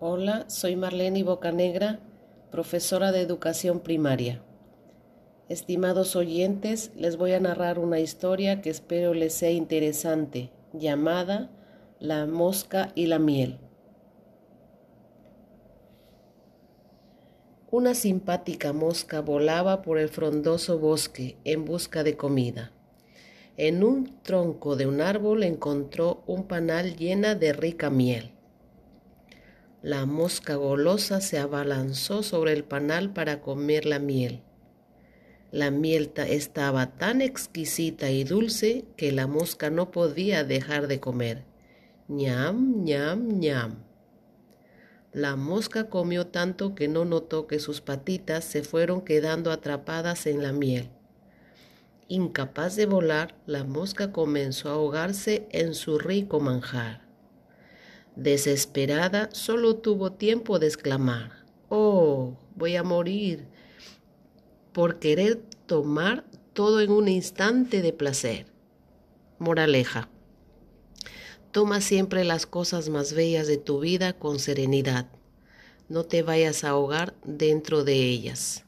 Hola, soy Marlene Bocanegra, profesora de educación primaria. Estimados oyentes, les voy a narrar una historia que espero les sea interesante, llamada La mosca y la miel. Una simpática mosca volaba por el frondoso bosque en busca de comida. En un tronco de un árbol encontró un panal llena de rica miel. La mosca golosa se abalanzó sobre el panal para comer la miel. La miel estaba tan exquisita y dulce que la mosca no podía dejar de comer. ñam, ñam, ñam. La mosca comió tanto que no notó que sus patitas se fueron quedando atrapadas en la miel. Incapaz de volar, la mosca comenzó a ahogarse en su rico manjar. Desesperada, solo tuvo tiempo de exclamar, Oh, voy a morir por querer tomar todo en un instante de placer. Moraleja. Toma siempre las cosas más bellas de tu vida con serenidad. No te vayas a ahogar dentro de ellas.